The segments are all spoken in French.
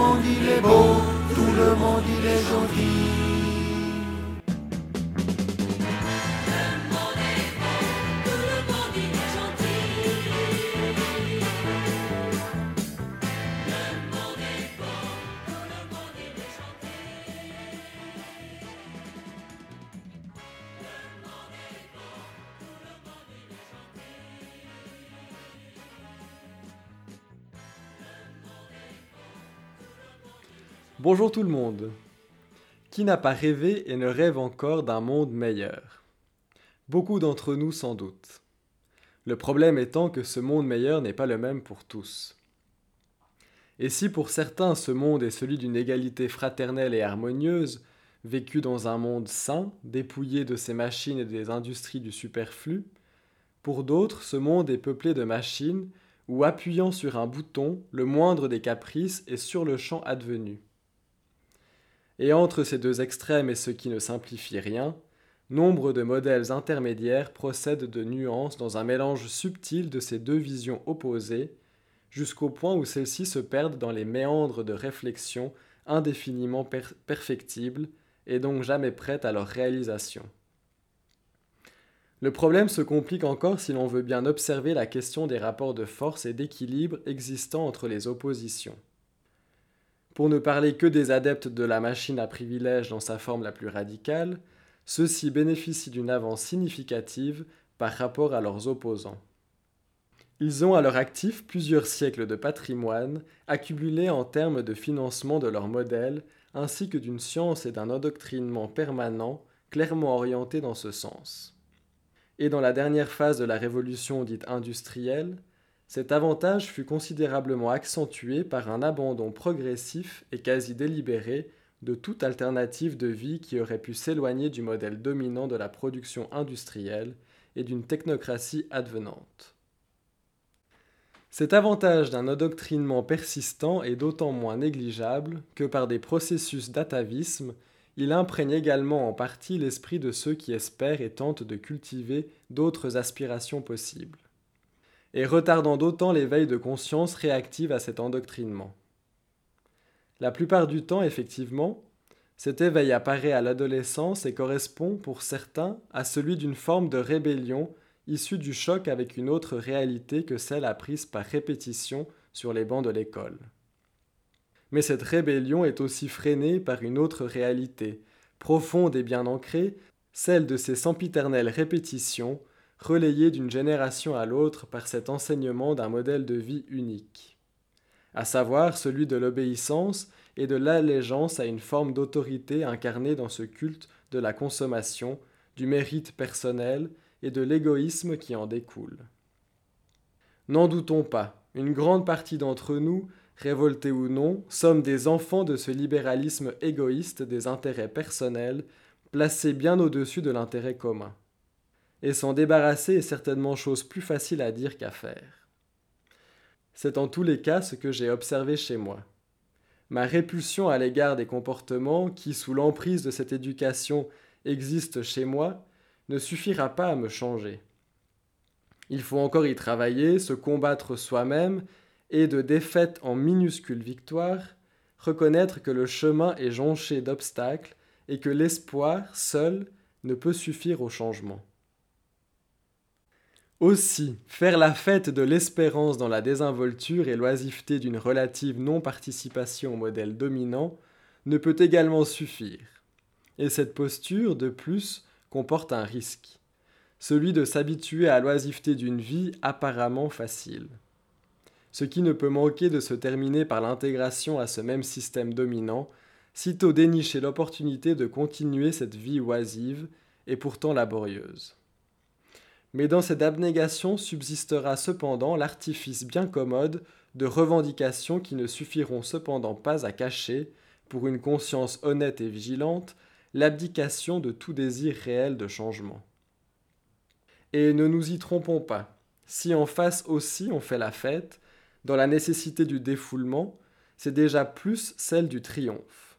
monde il est beau, tout le monde il est gentil. Bonjour tout le monde. Qui n'a pas rêvé et ne rêve encore d'un monde meilleur? Beaucoup d'entre nous sans doute. Le problème étant que ce monde meilleur n'est pas le même pour tous. Et si pour certains ce monde est celui d'une égalité fraternelle et harmonieuse, vécu dans un monde sain, dépouillé de ses machines et des industries du superflu, pour d'autres ce monde est peuplé de machines où appuyant sur un bouton, le moindre des caprices est sur le champ advenu. Et entre ces deux extrêmes et ce qui ne simplifie rien, nombre de modèles intermédiaires procèdent de nuances dans un mélange subtil de ces deux visions opposées, jusqu'au point où celles-ci se perdent dans les méandres de réflexion indéfiniment perfectibles et donc jamais prêtes à leur réalisation. Le problème se complique encore si l'on veut bien observer la question des rapports de force et d'équilibre existant entre les oppositions. Pour ne parler que des adeptes de la machine à privilèges dans sa forme la plus radicale, ceux-ci bénéficient d'une avance significative par rapport à leurs opposants. Ils ont à leur actif plusieurs siècles de patrimoine accumulés en termes de financement de leur modèle, ainsi que d'une science et d'un endoctrinement permanent clairement orientés dans ce sens. Et dans la dernière phase de la révolution dite industrielle, cet avantage fut considérablement accentué par un abandon progressif et quasi délibéré de toute alternative de vie qui aurait pu s'éloigner du modèle dominant de la production industrielle et d'une technocratie advenante. Cet avantage d'un endoctrinement persistant est d'autant moins négligeable que par des processus d'atavisme, il imprègne également en partie l'esprit de ceux qui espèrent et tentent de cultiver d'autres aspirations possibles et retardant d'autant l'éveil de conscience réactive à cet endoctrinement. La plupart du temps, effectivement, cet éveil apparaît à l'adolescence et correspond, pour certains, à celui d'une forme de rébellion issue du choc avec une autre réalité que celle apprise par répétition sur les bancs de l'école. Mais cette rébellion est aussi freinée par une autre réalité, profonde et bien ancrée, celle de ces sempiternelles répétitions relayé d'une génération à l'autre par cet enseignement d'un modèle de vie unique, à savoir celui de l'obéissance et de l'allégeance à une forme d'autorité incarnée dans ce culte de la consommation, du mérite personnel et de l'égoïsme qui en découle. N'en doutons pas, une grande partie d'entre nous, révoltés ou non, sommes des enfants de ce libéralisme égoïste des intérêts personnels, placés bien au-dessus de l'intérêt commun et s'en débarrasser est certainement chose plus facile à dire qu'à faire. C'est en tous les cas ce que j'ai observé chez moi. Ma répulsion à l'égard des comportements qui, sous l'emprise de cette éducation, existent chez moi, ne suffira pas à me changer. Il faut encore y travailler, se combattre soi-même, et de défaite en minuscule victoire, reconnaître que le chemin est jonché d'obstacles et que l'espoir seul ne peut suffire au changement. Aussi, faire la fête de l'espérance dans la désinvolture et l'oisiveté d'une relative non-participation au modèle dominant ne peut également suffire. Et cette posture, de plus, comporte un risque, celui de s'habituer à l'oisiveté d'une vie apparemment facile. Ce qui ne peut manquer de se terminer par l'intégration à ce même système dominant, sitôt dénicher l'opportunité de continuer cette vie oisive et pourtant laborieuse. Mais dans cette abnégation subsistera cependant l'artifice bien commode de revendications qui ne suffiront cependant pas à cacher, pour une conscience honnête et vigilante, l'abdication de tout désir réel de changement. Et ne nous y trompons pas, si en face aussi on fait la fête, dans la nécessité du défoulement, c'est déjà plus celle du triomphe.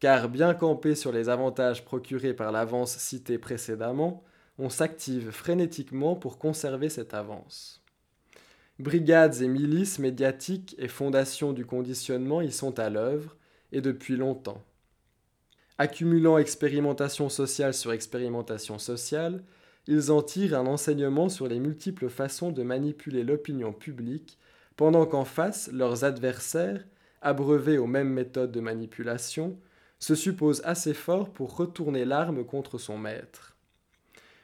Car bien campé sur les avantages procurés par l'avance citée précédemment, on s'active frénétiquement pour conserver cette avance. Brigades et milices médiatiques et fondations du conditionnement y sont à l'œuvre, et depuis longtemps. Accumulant expérimentation sociale sur expérimentation sociale, ils en tirent un enseignement sur les multiples façons de manipuler l'opinion publique, pendant qu'en face, leurs adversaires, abreuvés aux mêmes méthodes de manipulation, se supposent assez forts pour retourner l'arme contre son maître.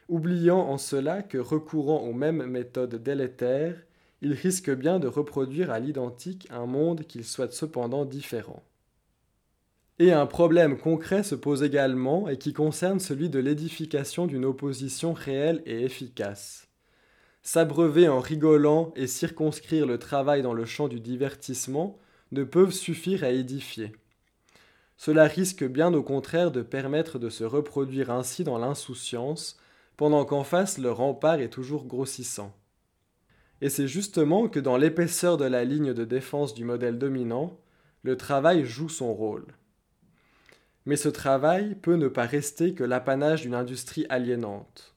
Oubliant en cela que recourant aux mêmes méthodes délétères, ils risquent bien de reproduire à l'identique un monde qu'ils souhaitent cependant différent. Et un problème concret se pose également et qui concerne celui de l'édification d'une opposition réelle et efficace. S'abreuver en rigolant et circonscrire le travail dans le champ du divertissement ne peuvent suffire à édifier. Cela risque bien au contraire de permettre de se reproduire ainsi dans l'insouciance, pendant qu'en face le rempart est toujours grossissant. Et c'est justement que dans l'épaisseur de la ligne de défense du modèle dominant, le travail joue son rôle. Mais ce travail peut ne pas rester que l'apanage d'une industrie aliénante.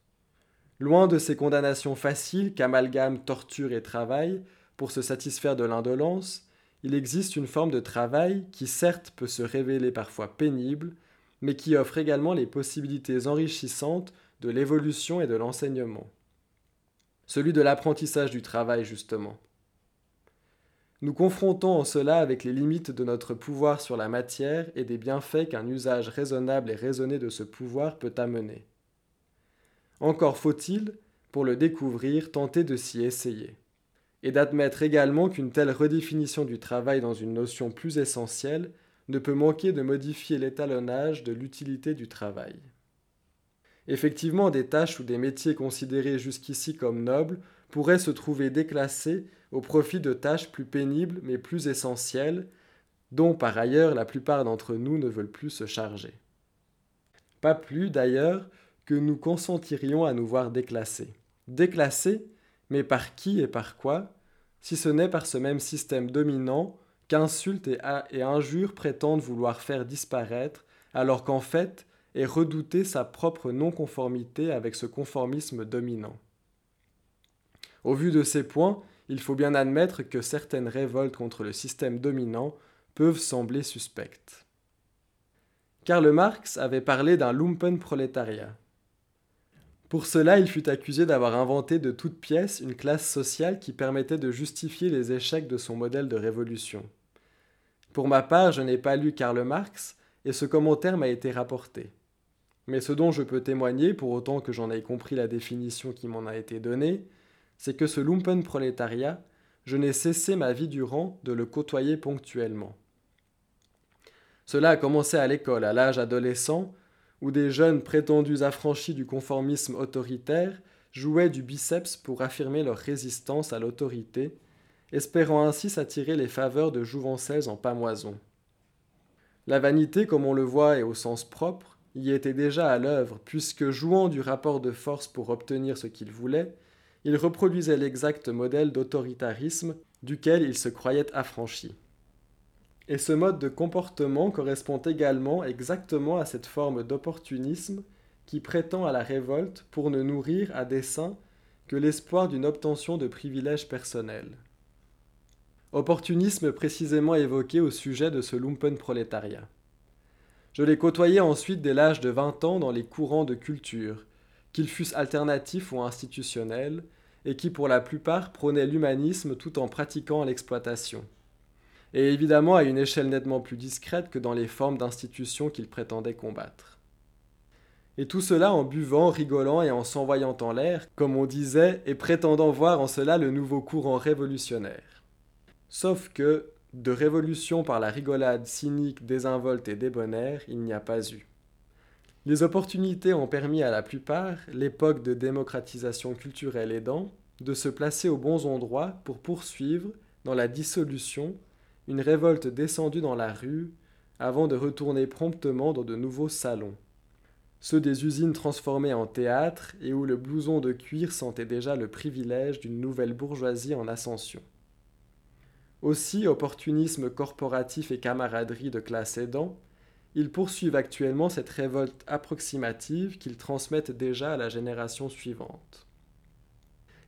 Loin de ces condamnations faciles qu'amalgament torture et travail pour se satisfaire de l'indolence, il existe une forme de travail qui certes peut se révéler parfois pénible, mais qui offre également les possibilités enrichissantes de l'évolution et de l'enseignement. Celui de l'apprentissage du travail, justement. Nous confrontons en cela avec les limites de notre pouvoir sur la matière et des bienfaits qu'un usage raisonnable et raisonné de ce pouvoir peut amener. Encore faut-il, pour le découvrir, tenter de s'y essayer, et d'admettre également qu'une telle redéfinition du travail dans une notion plus essentielle ne peut manquer de modifier l'étalonnage de l'utilité du travail. Effectivement, des tâches ou des métiers considérés jusqu'ici comme nobles pourraient se trouver déclassés au profit de tâches plus pénibles mais plus essentielles, dont par ailleurs la plupart d'entre nous ne veulent plus se charger. Pas plus d'ailleurs que nous consentirions à nous voir déclassés. Déclassés, mais par qui et par quoi, si ce n'est par ce même système dominant qu'insultes et, et injures prétendent vouloir faire disparaître, alors qu'en fait est redouter sa propre non-conformité avec ce conformisme dominant. Au vu de ces points, il faut bien admettre que certaines révoltes contre le système dominant peuvent sembler suspectes. Karl Marx avait parlé d'un lumpenprolétariat. Pour cela, il fut accusé d'avoir inventé de toutes pièces une classe sociale qui permettait de justifier les échecs de son modèle de révolution. Pour ma part, je n'ai pas lu Karl Marx, et ce commentaire m'a été rapporté. Mais ce dont je peux témoigner, pour autant que j'en ai compris la définition qui m'en a été donnée, c'est que ce lumpen prolétariat, je n'ai cessé ma vie durant de le côtoyer ponctuellement. Cela a commencé à l'école, à l'âge adolescent, où des jeunes prétendus affranchis du conformisme autoritaire jouaient du biceps pour affirmer leur résistance à l'autorité, espérant ainsi s'attirer les faveurs de jouvencelles en pamoison. La vanité, comme on le voit et au sens propre, y était déjà à l'œuvre, puisque jouant du rapport de force pour obtenir ce qu'ils voulaient, il reproduisait l'exact modèle d'autoritarisme duquel il se croyait affranchi. Et ce mode de comportement correspond également exactement à cette forme d'opportunisme qui prétend à la révolte pour ne nourrir à dessein que l'espoir d'une obtention de privilèges personnels. Opportunisme précisément évoqué au sujet de ce lumpen prolétariat. Je l'ai côtoyé ensuite dès l'âge de 20 ans dans les courants de culture, qu'ils fussent alternatifs ou institutionnels, et qui pour la plupart prônaient l'humanisme tout en pratiquant l'exploitation. Et évidemment à une échelle nettement plus discrète que dans les formes d'institutions qu'ils prétendaient combattre. Et tout cela en buvant, rigolant et en s'envoyant en l'air, comme on disait, et prétendant voir en cela le nouveau courant révolutionnaire. Sauf que, de révolution par la rigolade cynique, désinvolte et débonnaire, il n'y a pas eu. Les opportunités ont permis à la plupart, l'époque de démocratisation culturelle aidant, de se placer aux bons endroits pour poursuivre, dans la dissolution, une révolte descendue dans la rue, avant de retourner promptement dans de nouveaux salons. Ceux des usines transformées en théâtre et où le blouson de cuir sentait déjà le privilège d'une nouvelle bourgeoisie en ascension. Aussi, opportunisme corporatif et camaraderie de classe aidant, ils poursuivent actuellement cette révolte approximative qu'ils transmettent déjà à la génération suivante.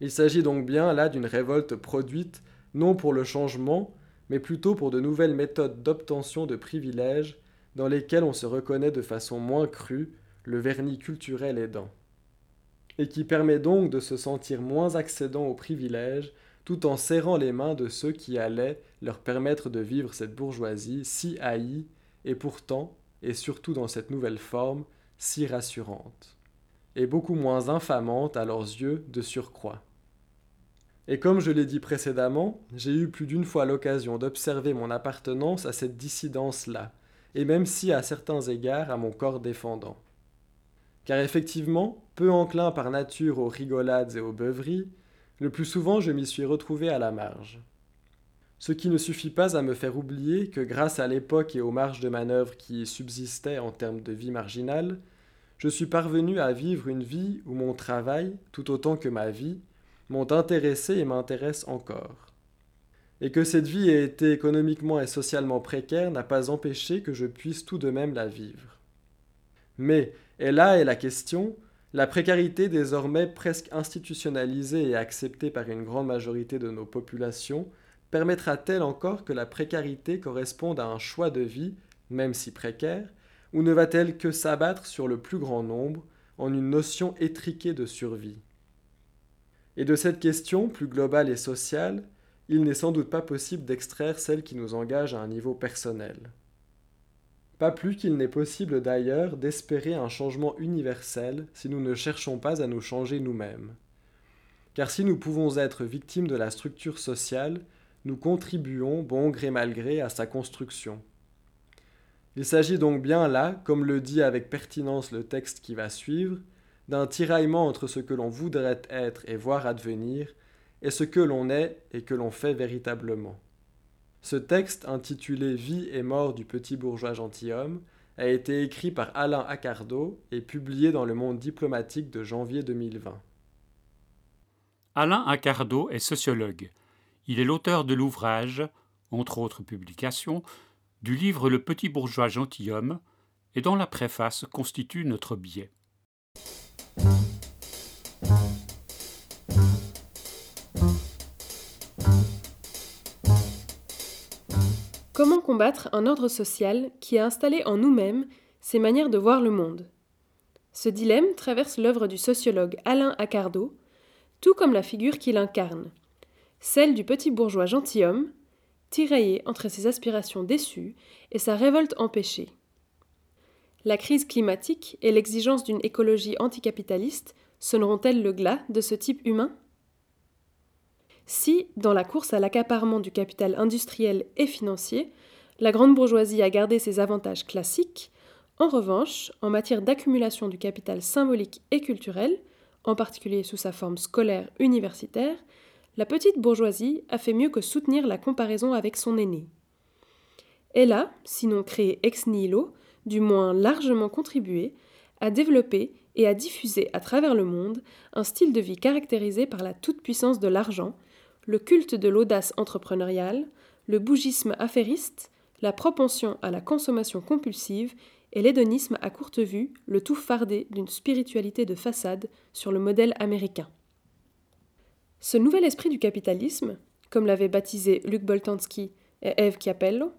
Il s'agit donc bien là d'une révolte produite non pour le changement, mais plutôt pour de nouvelles méthodes d'obtention de privilèges dans lesquelles on se reconnaît de façon moins crue, le vernis culturel aidant. Et qui permet donc de se sentir moins accédant aux privilèges tout en serrant les mains de ceux qui allaient leur permettre de vivre cette bourgeoisie si haïe et pourtant, et surtout dans cette nouvelle forme, si rassurante, et beaucoup moins infamante à leurs yeux de surcroît. Et comme je l'ai dit précédemment, j'ai eu plus d'une fois l'occasion d'observer mon appartenance à cette dissidence-là, et même si à certains égards à mon corps défendant. Car effectivement, peu enclin par nature aux rigolades et aux beuveries, le plus souvent je m'y suis retrouvé à la marge. Ce qui ne suffit pas à me faire oublier que grâce à l'époque et aux marges de manœuvre qui subsistaient en termes de vie marginale, je suis parvenu à vivre une vie où mon travail, tout autant que ma vie, m'ont intéressé et m'intéressent encore. Et que cette vie ait été économiquement et socialement précaire n'a pas empêché que je puisse tout de même la vivre. Mais, et là est la question, la précarité désormais presque institutionnalisée et acceptée par une grande majorité de nos populations permettra-t-elle encore que la précarité corresponde à un choix de vie, même si précaire, ou ne va-t-elle que s'abattre sur le plus grand nombre en une notion étriquée de survie? Et de cette question, plus globale et sociale, il n'est sans doute pas possible d'extraire celle qui nous engage à un niveau personnel. Pas plus qu'il n'est possible d'ailleurs d'espérer un changement universel si nous ne cherchons pas à nous changer nous-mêmes. Car si nous pouvons être victimes de la structure sociale, nous contribuons, bon gré mal gré, à sa construction. Il s'agit donc bien là, comme le dit avec pertinence le texte qui va suivre, d'un tiraillement entre ce que l'on voudrait être et voir advenir, et ce que l'on est et que l'on fait véritablement. Ce texte, intitulé Vie et mort du petit bourgeois gentilhomme, a été écrit par Alain Accardo et publié dans le Monde diplomatique de janvier 2020. Alain Accardo est sociologue. Il est l'auteur de l'ouvrage, entre autres publications, du livre Le petit bourgeois gentilhomme, et dont la préface constitue notre biais. Combattre un ordre social qui a installé en nous-mêmes ces manières de voir le monde Ce dilemme traverse l'œuvre du sociologue Alain Accardo, tout comme la figure qu'il incarne, celle du petit bourgeois gentilhomme, tiraillé entre ses aspirations déçues et sa révolte empêchée. La crise climatique et l'exigence d'une écologie anticapitaliste sonneront-elles le glas de ce type humain? Si, dans la course à l'accaparement du capital industriel et financier, la grande bourgeoisie a gardé ses avantages classiques, en revanche, en matière d'accumulation du capital symbolique et culturel, en particulier sous sa forme scolaire universitaire, la petite bourgeoisie a fait mieux que soutenir la comparaison avec son aîné. Elle a, sinon créé ex nihilo, du moins largement contribué, à développer et à diffuser à travers le monde un style de vie caractérisé par la toute-puissance de l'argent, le culte de l'audace entrepreneuriale, le bougisme affairiste, la propension à la consommation compulsive et l'hédonisme à courte vue, le tout fardé d'une spiritualité de façade sur le modèle américain. Ce nouvel esprit du capitalisme, comme l'avaient baptisé Luc Boltanski et Eve Chiapello,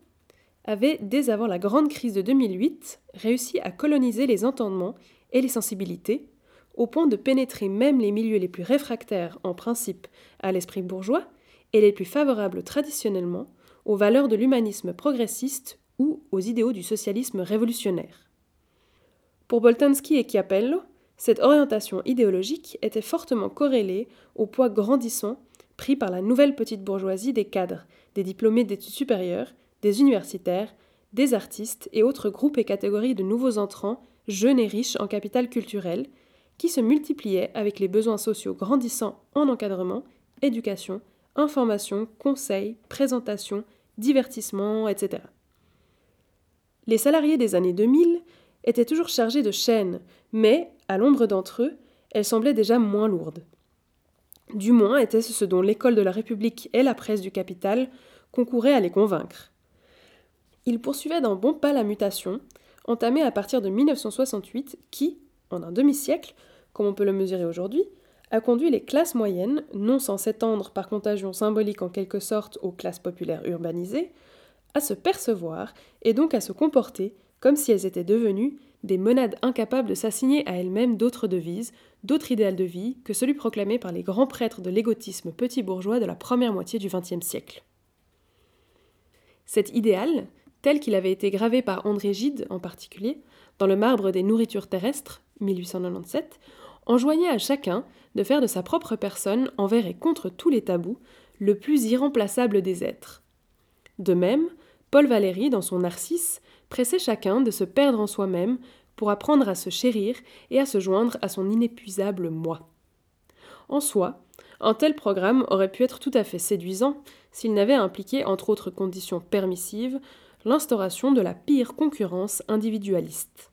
avait, dès avant la grande crise de 2008, réussi à coloniser les entendements et les sensibilités, au point de pénétrer même les milieux les plus réfractaires en principe à l'esprit bourgeois et les plus favorables traditionnellement aux valeurs de l'humanisme progressiste ou aux idéaux du socialisme révolutionnaire. Pour Boltanski et Chiapello, cette orientation idéologique était fortement corrélée au poids grandissant pris par la nouvelle petite bourgeoisie des cadres, des diplômés d'études supérieures, des universitaires, des artistes et autres groupes et catégories de nouveaux entrants, jeunes et riches en capital culturel, qui se multipliaient avec les besoins sociaux grandissants en encadrement, éducation, information, conseil, présentation, divertissement, etc. Les salariés des années 2000 étaient toujours chargés de chaînes, mais, à l'ombre d'entre eux, elles semblaient déjà moins lourdes. Du moins était-ce ce dont l'école de la République et la presse du capital concouraient à les convaincre. Ils poursuivaient d'un bon pas la mutation, entamée à partir de 1968, qui, en un demi-siècle, comme on peut le mesurer aujourd'hui, a conduit les classes moyennes, non sans s'étendre par contagion symbolique en quelque sorte aux classes populaires urbanisées, à se percevoir et donc à se comporter comme si elles étaient devenues des monades incapables de s'assigner à elles-mêmes d'autres devises, d'autres idéal de vie que celui proclamé par les grands prêtres de l'égotisme petit bourgeois de la première moitié du XXe siècle. Cet idéal, tel qu'il avait été gravé par André Gide en particulier, dans le marbre des nourritures terrestres, 1897, enjoignait à chacun de faire de sa propre personne, envers et contre tous les tabous, le plus irremplaçable des êtres. De même, Paul Valéry, dans son Narcisse, pressait chacun de se perdre en soi-même pour apprendre à se chérir et à se joindre à son inépuisable moi. En soi, un tel programme aurait pu être tout à fait séduisant s'il n'avait impliqué, entre autres conditions permissives, l'instauration de la pire concurrence individualiste.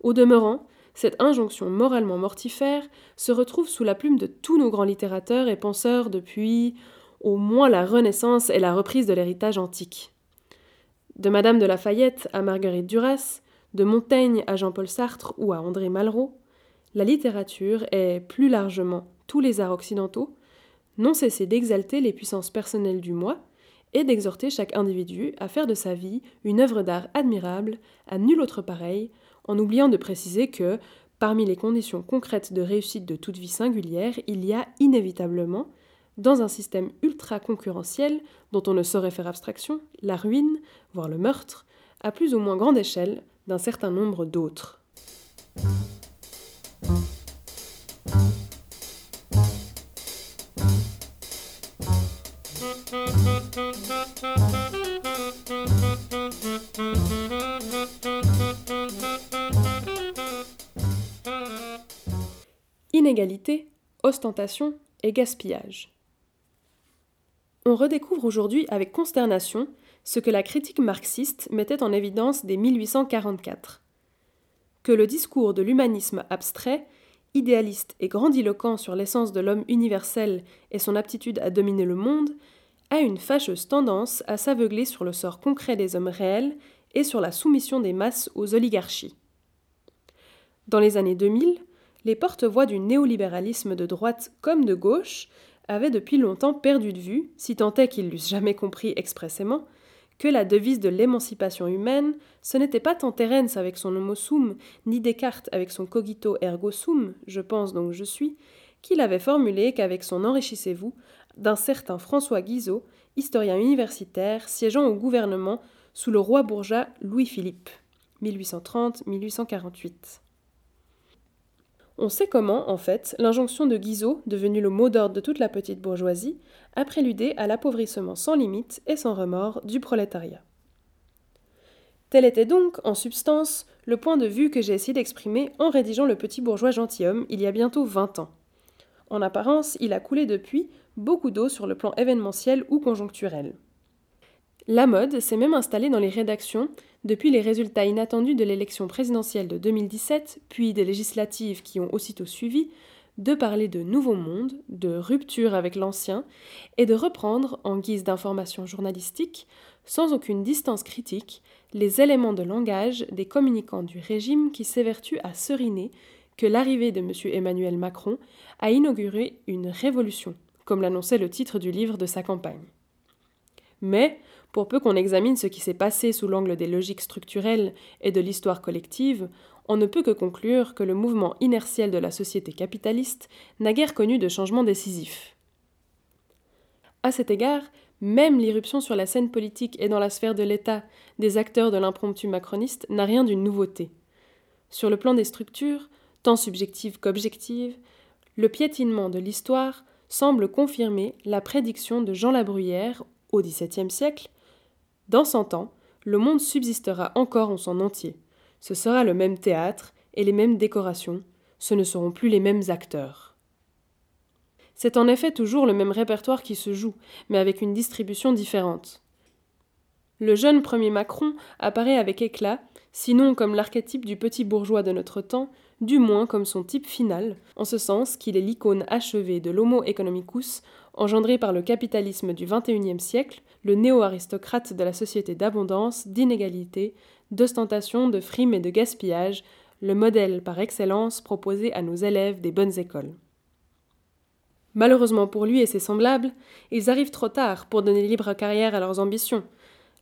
Au demeurant, cette injonction moralement mortifère se retrouve sous la plume de tous nos grands littérateurs et penseurs depuis au moins la Renaissance et la reprise de l'héritage antique. De Madame de Lafayette à Marguerite Duras, de Montaigne à Jean-Paul Sartre ou à André Malraux, la littérature et, plus largement, tous les arts occidentaux n'ont cessé d'exalter les puissances personnelles du moi et d'exhorter chaque individu à faire de sa vie une œuvre d'art admirable, à nul autre pareil, en oubliant de préciser que, parmi les conditions concrètes de réussite de toute vie singulière, il y a inévitablement, dans un système ultra concurrentiel dont on ne saurait faire abstraction, la ruine, voire le meurtre, à plus ou moins grande échelle, d'un certain nombre d'autres. Inégalité, ostentation et gaspillage. On redécouvre aujourd'hui avec consternation ce que la critique marxiste mettait en évidence dès 1844. Que le discours de l'humanisme abstrait, idéaliste et grandiloquent sur l'essence de l'homme universel et son aptitude à dominer le monde, a une fâcheuse tendance à s'aveugler sur le sort concret des hommes réels et sur la soumission des masses aux oligarchies. Dans les années 2000, les porte-voix du néolibéralisme de droite comme de gauche avaient depuis longtemps perdu de vue, si tant est qu'ils l'eussent jamais compris expressément, que la devise de l'émancipation humaine, ce n'était pas tant Terence avec son homo sum, ni Descartes avec son cogito ergo sum, je pense donc je suis, qu'il avait formulé qu'avec son enrichissez-vous, d'un certain François Guizot, historien universitaire siégeant au gouvernement sous le roi bourgeois Louis-Philippe, 1830-1848. On sait comment, en fait, l'injonction de Guizot, devenue le mot d'ordre de toute la petite bourgeoisie, a préludé à l'appauvrissement sans limite et sans remords du prolétariat. Tel était donc, en substance, le point de vue que j'ai essayé d'exprimer en rédigeant Le Petit Bourgeois Gentilhomme il y a bientôt vingt ans. En apparence, il a coulé depuis beaucoup d'eau sur le plan événementiel ou conjoncturel. La mode s'est même installée dans les rédactions depuis les résultats inattendus de l'élection présidentielle de 2017, puis des législatives qui ont aussitôt suivi, de parler de nouveau monde, de rupture avec l'ancien, et de reprendre, en guise d'information journalistique, sans aucune distance critique, les éléments de langage des communicants du régime qui s'évertuent à seriner que l'arrivée de M. Emmanuel Macron a inauguré une révolution, comme l'annonçait le titre du livre de sa campagne. Mais, pour peu qu'on examine ce qui s'est passé sous l'angle des logiques structurelles et de l'histoire collective, on ne peut que conclure que le mouvement inertiel de la société capitaliste n'a guère connu de changement décisif. À cet égard, même l'irruption sur la scène politique et dans la sphère de l'État des acteurs de l'impromptu macroniste n'a rien d'une nouveauté. Sur le plan des structures, tant subjectives qu'objectives, le piétinement de l'histoire semble confirmer la prédiction de Jean Labruyère au XVIIe siècle dans cent ans, le monde subsistera encore en son entier. Ce sera le même théâtre et les mêmes décorations, ce ne seront plus les mêmes acteurs. C'est en effet toujours le même répertoire qui se joue, mais avec une distribution différente. Le jeune premier Macron apparaît avec éclat, sinon comme l'archétype du petit bourgeois de notre temps, du moins comme son type final, en ce sens qu'il est l'icône achevée de l'homo economicus, engendré par le capitalisme du XXIe siècle, le néo-aristocrate de la société d'abondance, d'inégalité, d'ostentation, de frime et de gaspillage, le modèle par excellence proposé à nos élèves des bonnes écoles. Malheureusement pour lui et ses semblables, ils arrivent trop tard pour donner libre carrière à leurs ambitions.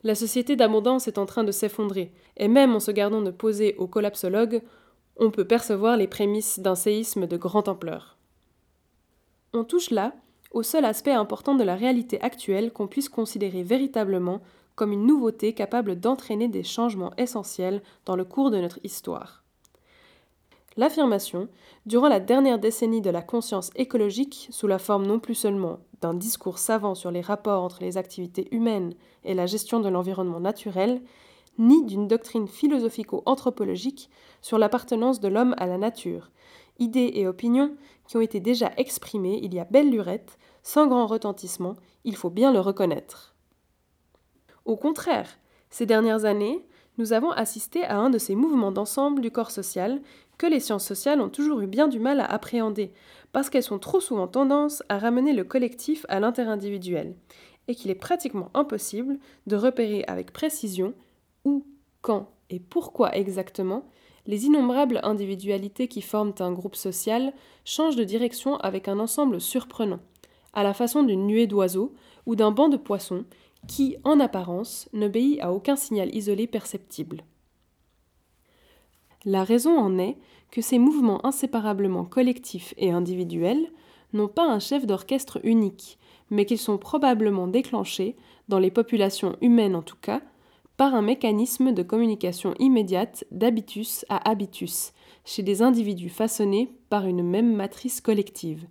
La société d'abondance est en train de s'effondrer, et même en se gardant de poser au collapsologue, on peut percevoir les prémices d'un séisme de grande ampleur. On touche là au seul aspect important de la réalité actuelle qu'on puisse considérer véritablement comme une nouveauté capable d'entraîner des changements essentiels dans le cours de notre histoire. L'affirmation, durant la dernière décennie de la conscience écologique, sous la forme non plus seulement d'un discours savant sur les rapports entre les activités humaines et la gestion de l'environnement naturel, ni d'une doctrine philosophico-anthropologique sur l'appartenance de l'homme à la nature, idées et opinions qui ont été déjà exprimées il y a belle lurette, sans grand retentissement, il faut bien le reconnaître. Au contraire, ces dernières années, nous avons assisté à un de ces mouvements d'ensemble du corps social que les sciences sociales ont toujours eu bien du mal à appréhender, parce qu'elles sont trop souvent tendance à ramener le collectif à l'inter-individuel, et qu'il est pratiquement impossible de repérer avec précision où, quand et pourquoi exactement les innombrables individualités qui forment un groupe social changent de direction avec un ensemble surprenant, à la façon d'une nuée d'oiseaux ou d'un banc de poissons qui, en apparence, n'obéit à aucun signal isolé perceptible. La raison en est que ces mouvements inséparablement collectifs et individuels n'ont pas un chef d'orchestre unique, mais qu'ils sont probablement déclenchés, dans les populations humaines en tout cas, par un mécanisme de communication immédiate d'habitus à habitus, chez des individus façonnés par une même matrice collective.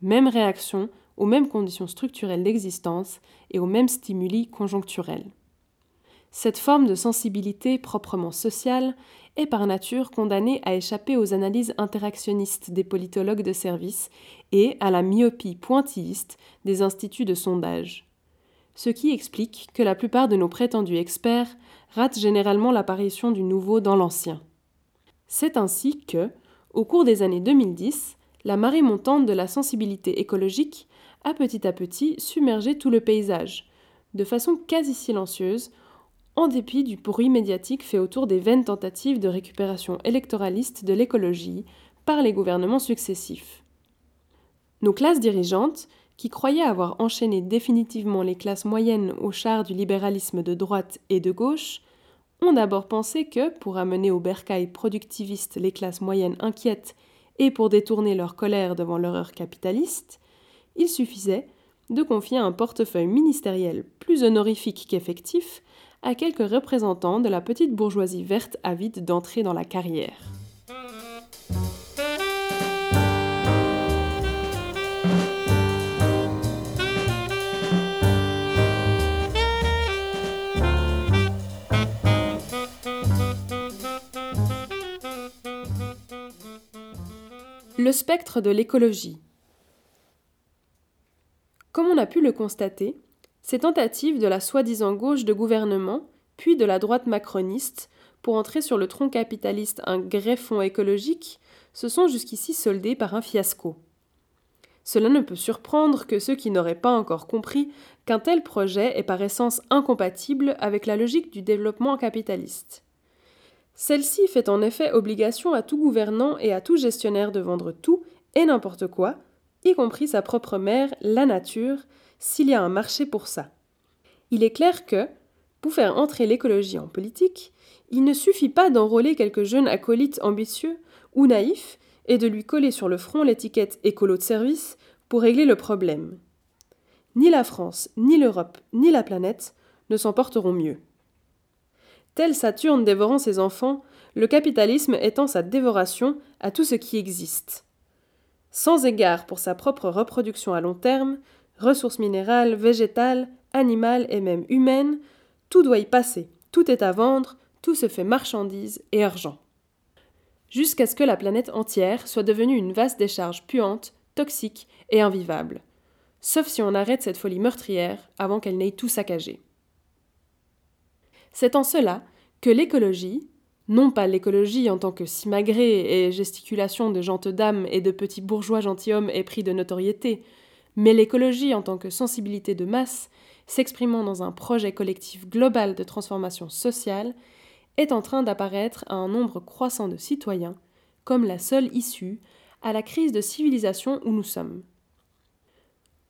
Même réaction aux mêmes conditions structurelles d'existence et aux mêmes stimuli conjoncturels. Cette forme de sensibilité proprement sociale est par nature condamnée à échapper aux analyses interactionnistes des politologues de service et à la myopie pointilliste des instituts de sondage. Ce qui explique que la plupart de nos prétendus experts ratent généralement l'apparition du nouveau dans l'ancien. C'est ainsi que, au cours des années 2010, la marée montante de la sensibilité écologique a petit à petit submergé tout le paysage, de façon quasi silencieuse, en dépit du bruit médiatique fait autour des vaines tentatives de récupération électoraliste de l'écologie par les gouvernements successifs. Nos classes dirigeantes, qui croyaient avoir enchaîné définitivement les classes moyennes au char du libéralisme de droite et de gauche, ont d'abord pensé que, pour amener au bercail productiviste les classes moyennes inquiètes et pour détourner leur colère devant l'horreur capitaliste, il suffisait de confier un portefeuille ministériel plus honorifique qu'effectif à quelques représentants de la petite bourgeoisie verte avide d'entrer dans la carrière. Le spectre de l'écologie. Comme on a pu le constater, ces tentatives de la soi-disant gauche de gouvernement, puis de la droite macroniste, pour entrer sur le tronc capitaliste un greffon écologique, se sont jusqu'ici soldées par un fiasco. Cela ne peut surprendre que ceux qui n'auraient pas encore compris qu'un tel projet est par essence incompatible avec la logique du développement capitaliste. Celle-ci fait en effet obligation à tout gouvernant et à tout gestionnaire de vendre tout et n'importe quoi, y compris sa propre mère, la nature, s'il y a un marché pour ça. Il est clair que, pour faire entrer l'écologie en politique, il ne suffit pas d'enrôler quelques jeunes acolytes ambitieux ou naïfs et de lui coller sur le front l'étiquette écolo de service pour régler le problème. Ni la France, ni l'Europe, ni la planète ne s'en porteront mieux. Tel Saturne dévorant ses enfants, le capitalisme étend sa dévoration à tout ce qui existe. Sans égard pour sa propre reproduction à long terme, ressources minérales, végétales, animales et même humaines, tout doit y passer, tout est à vendre, tout se fait marchandise et argent. Jusqu'à ce que la planète entière soit devenue une vaste décharge puante, toxique et invivable. Sauf si on arrête cette folie meurtrière avant qu'elle n'ait tout saccagé. C'est en cela que l'écologie, non pas l'écologie en tant que simagrée et gesticulation de gentes dames et de petits bourgeois gentilshommes épris de notoriété, mais l'écologie en tant que sensibilité de masse, s'exprimant dans un projet collectif global de transformation sociale, est en train d'apparaître à un nombre croissant de citoyens comme la seule issue à la crise de civilisation où nous sommes.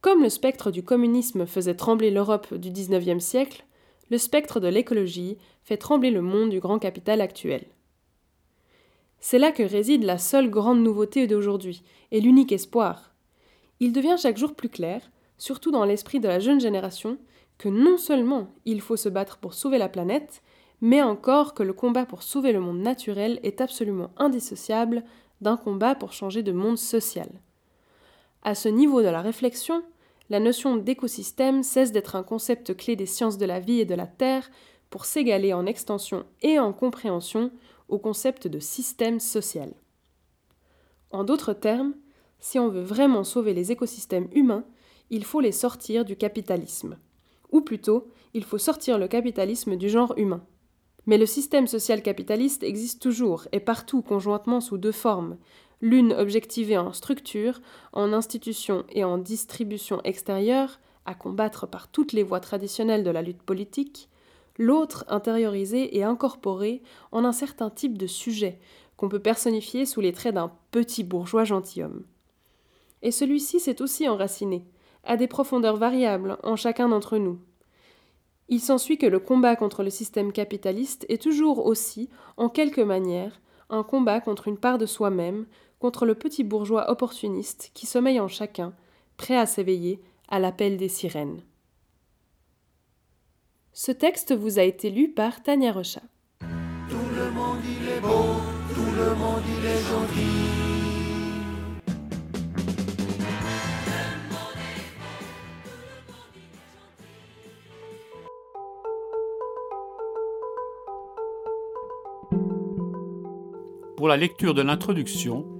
Comme le spectre du communisme faisait trembler l'Europe du XIXe siècle, le spectre de l'écologie fait trembler le monde du grand capital actuel. C'est là que réside la seule grande nouveauté d'aujourd'hui et l'unique espoir. Il devient chaque jour plus clair, surtout dans l'esprit de la jeune génération, que non seulement il faut se battre pour sauver la planète, mais encore que le combat pour sauver le monde naturel est absolument indissociable d'un combat pour changer de monde social. À ce niveau de la réflexion, la notion d'écosystème cesse d'être un concept clé des sciences de la vie et de la Terre pour s'égaler en extension et en compréhension au concept de système social. En d'autres termes, si on veut vraiment sauver les écosystèmes humains, il faut les sortir du capitalisme. Ou plutôt, il faut sortir le capitalisme du genre humain. Mais le système social capitaliste existe toujours et partout conjointement sous deux formes, l'une objectivée en structure, en institution et en distribution extérieure, à combattre par toutes les voies traditionnelles de la lutte politique, l'autre intériorisée et incorporée en un certain type de sujet qu'on peut personnifier sous les traits d'un petit bourgeois gentilhomme. Et celui-ci s'est aussi enraciné, à des profondeurs variables en chacun d'entre nous, il s'ensuit que le combat contre le système capitaliste est toujours aussi, en quelque manière, un combat contre une part de soi-même, contre le petit bourgeois opportuniste qui sommeille en chacun, prêt à s'éveiller à l'appel des sirènes. Ce texte vous a été lu par Tania Rocha. Tout le monde il est beau, tout le monde il est gentil. Pour la lecture de l'introduction,